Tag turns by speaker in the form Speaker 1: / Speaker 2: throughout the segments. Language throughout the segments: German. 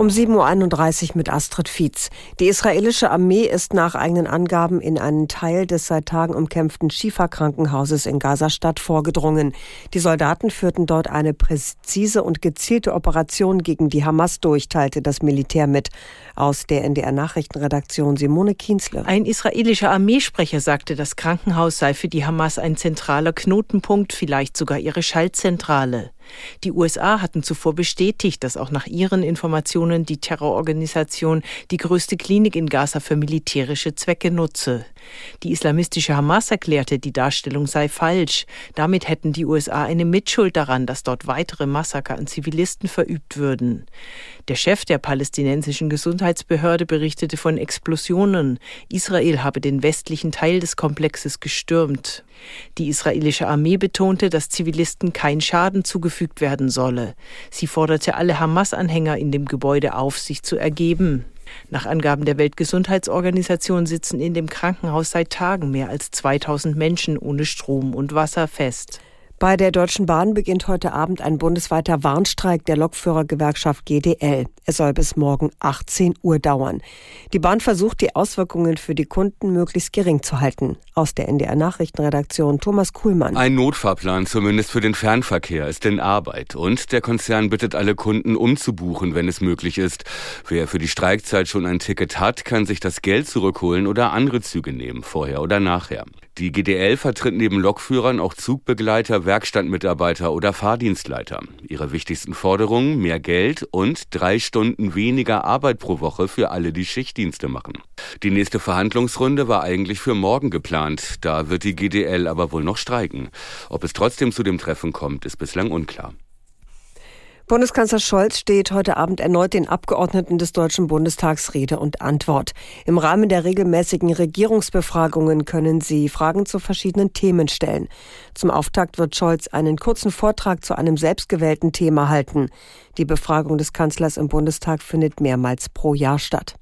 Speaker 1: Um 7.31 Uhr mit Astrid Fietz. Die israelische Armee ist nach eigenen Angaben in einen Teil des seit Tagen umkämpften Schifa-Krankenhauses in Gazastadt vorgedrungen. Die Soldaten führten dort eine präzise und gezielte Operation gegen die Hamas durch, teilte das Militär mit. Aus der NDR-Nachrichtenredaktion Simone Kienzle.
Speaker 2: Ein israelischer Armeesprecher sagte, das Krankenhaus sei für die Hamas ein zentraler Knotenpunkt, vielleicht sogar ihre Schaltzentrale. Die USA hatten zuvor bestätigt, dass auch nach ihren Informationen die Terrororganisation die größte Klinik in Gaza für militärische Zwecke nutze. Die islamistische Hamas erklärte, die Darstellung sei falsch. Damit hätten die USA eine Mitschuld daran, dass dort weitere Massaker an Zivilisten verübt würden. Der Chef der palästinensischen Gesundheitsbehörde berichtete von Explosionen. Israel habe den westlichen Teil des Komplexes gestürmt. Die israelische Armee betonte, dass Zivilisten kein Schaden zugefügt werden solle. Sie forderte alle Hamas-Anhänger in dem Gebäude auf, sich zu ergeben. Nach Angaben der Weltgesundheitsorganisation sitzen in dem Krankenhaus seit Tagen mehr als 2000 Menschen ohne Strom und Wasser fest.
Speaker 1: Bei der Deutschen Bahn beginnt heute Abend ein bundesweiter Warnstreik der Lokführergewerkschaft GDL. Es soll bis morgen 18 Uhr dauern. Die Bahn versucht, die Auswirkungen für die Kunden möglichst gering zu halten. Aus der NDR Nachrichtenredaktion Thomas Kuhlmann.
Speaker 3: Ein Notfahrplan zumindest für den Fernverkehr ist in Arbeit und der Konzern bittet alle Kunden umzubuchen, wenn es möglich ist. Wer für die Streikzeit schon ein Ticket hat, kann sich das Geld zurückholen oder andere Züge nehmen, vorher oder nachher. Die GDL vertritt neben Lokführern auch Zugbegleiter, Werkstattmitarbeiter oder Fahrdienstleiter. Ihre wichtigsten Forderungen mehr Geld und drei Stunden weniger Arbeit pro Woche für alle, die Schichtdienste machen. Die nächste Verhandlungsrunde war eigentlich für morgen geplant. Da wird die GDL aber wohl noch streiken. Ob es trotzdem zu dem Treffen kommt, ist bislang unklar.
Speaker 1: Bundeskanzler Scholz steht heute Abend erneut den Abgeordneten des Deutschen Bundestags Rede und Antwort. Im Rahmen der regelmäßigen Regierungsbefragungen können sie Fragen zu verschiedenen Themen stellen. Zum Auftakt wird Scholz einen kurzen Vortrag zu einem selbstgewählten Thema halten. Die Befragung des Kanzlers im Bundestag findet mehrmals pro Jahr statt.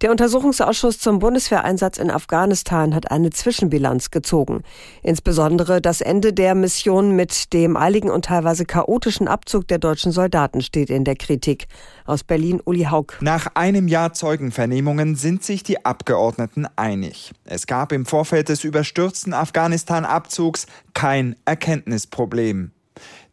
Speaker 1: Der Untersuchungsausschuss zum Bundeswehreinsatz in Afghanistan hat eine Zwischenbilanz gezogen. Insbesondere das Ende der Mission mit dem eiligen und teilweise chaotischen Abzug der deutschen Soldaten steht in der Kritik. Aus Berlin Uli Haug.
Speaker 4: Nach einem Jahr Zeugenvernehmungen sind sich die Abgeordneten einig. Es gab im Vorfeld des überstürzten Afghanistan-Abzugs kein Erkenntnisproblem.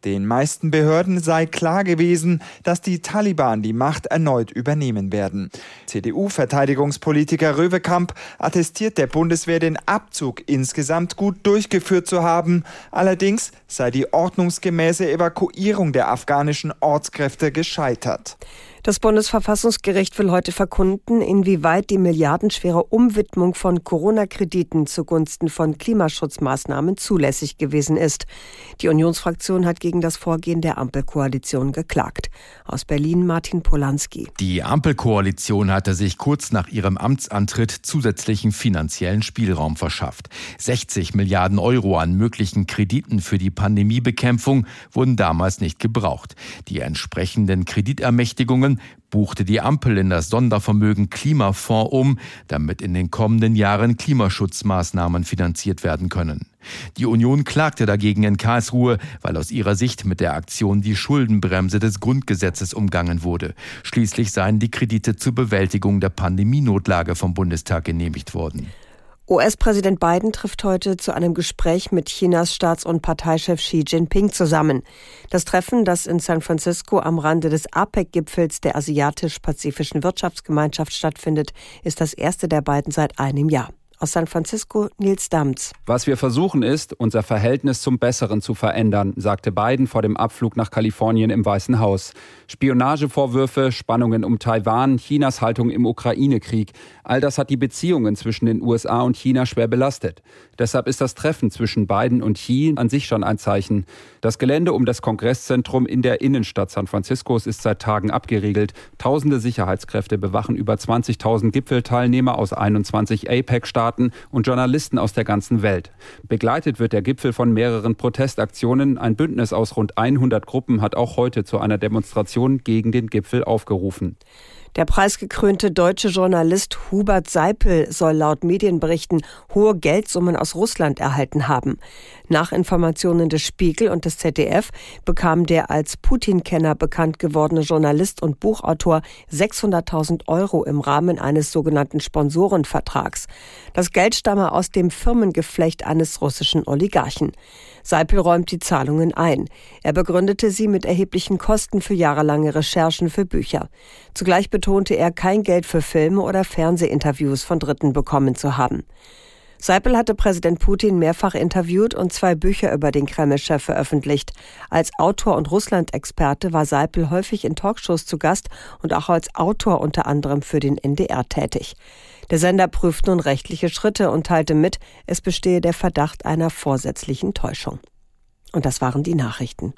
Speaker 4: Den meisten Behörden sei klar gewesen, dass die Taliban die Macht erneut übernehmen werden. CDU-Verteidigungspolitiker Röwekamp attestiert der Bundeswehr den Abzug insgesamt gut durchgeführt zu haben. Allerdings sei die ordnungsgemäße Evakuierung der afghanischen Ortskräfte gescheitert.
Speaker 1: Das Bundesverfassungsgericht will heute verkunden, inwieweit die milliardenschwere Umwidmung von Corona-Krediten zugunsten von Klimaschutzmaßnahmen zulässig gewesen ist. Die Unionsfraktion hat gegen das Vorgehen der Ampelkoalition geklagt. Aus Berlin Martin Polanski.
Speaker 5: Die Ampelkoalition hatte sich kurz nach ihrem Amtsantritt zusätzlichen finanziellen Spielraum verschafft. 60 Milliarden Euro an möglichen Krediten für die Pandemiebekämpfung wurden damals nicht gebraucht. Die entsprechenden Kreditermächtigungen buchte die Ampel in das Sondervermögen Klimafonds um, damit in den kommenden Jahren Klimaschutzmaßnahmen finanziert werden können. Die Union klagte dagegen in Karlsruhe, weil aus ihrer Sicht mit der Aktion die Schuldenbremse des Grundgesetzes umgangen wurde. Schließlich seien die Kredite zur Bewältigung der Pandemienotlage vom Bundestag genehmigt worden.
Speaker 1: US-Präsident Biden trifft heute zu einem Gespräch mit Chinas Staats- und Parteichef Xi Jinping zusammen. Das Treffen, das in San Francisco am Rande des APEC-Gipfels der Asiatisch-Pazifischen Wirtschaftsgemeinschaft stattfindet, ist das erste der beiden seit einem Jahr. Aus San Francisco Nils Dams.
Speaker 6: Was wir versuchen ist, unser Verhältnis zum Besseren zu verändern, sagte Biden vor dem Abflug nach Kalifornien im Weißen Haus. Spionagevorwürfe, Spannungen um Taiwan, Chinas Haltung im Ukraine-Krieg, all das hat die Beziehungen zwischen den USA und China schwer belastet. Deshalb ist das Treffen zwischen Biden und Xi an sich schon ein Zeichen. Das Gelände um das Kongresszentrum in der Innenstadt San Franciscos ist seit Tagen abgeriegelt. Tausende Sicherheitskräfte bewachen über 20.000 Gipfelteilnehmer aus 21 APEC-Staaten Staaten und Journalisten aus der ganzen Welt. Begleitet wird der Gipfel von mehreren Protestaktionen. Ein Bündnis aus rund 100 Gruppen hat auch heute zu einer Demonstration gegen den Gipfel aufgerufen.
Speaker 1: Der preisgekrönte deutsche Journalist Hubert Seipel soll laut Medienberichten hohe Geldsummen aus Russland erhalten haben. Nach Informationen des Spiegel und des ZDF bekam der als Putin-Kenner bekannt gewordene Journalist und Buchautor 600.000 Euro im Rahmen eines sogenannten Sponsorenvertrags. Das Geld stamme aus dem Firmengeflecht eines russischen Oligarchen. Seipel räumt die Zahlungen ein. Er begründete sie mit erheblichen Kosten für jahrelange Recherchen für Bücher. Zugleich betonte er, kein Geld für Filme oder Fernsehinterviews von Dritten bekommen zu haben. Seipel hatte Präsident Putin mehrfach interviewt und zwei Bücher über den Kreml-Chef veröffentlicht. Als Autor und Russland-Experte war Seipel häufig in Talkshows zu Gast und auch als Autor unter anderem für den NDR tätig. Der Sender prüft nun rechtliche Schritte und teilte mit, es bestehe der Verdacht einer vorsätzlichen Täuschung. Und das waren die Nachrichten.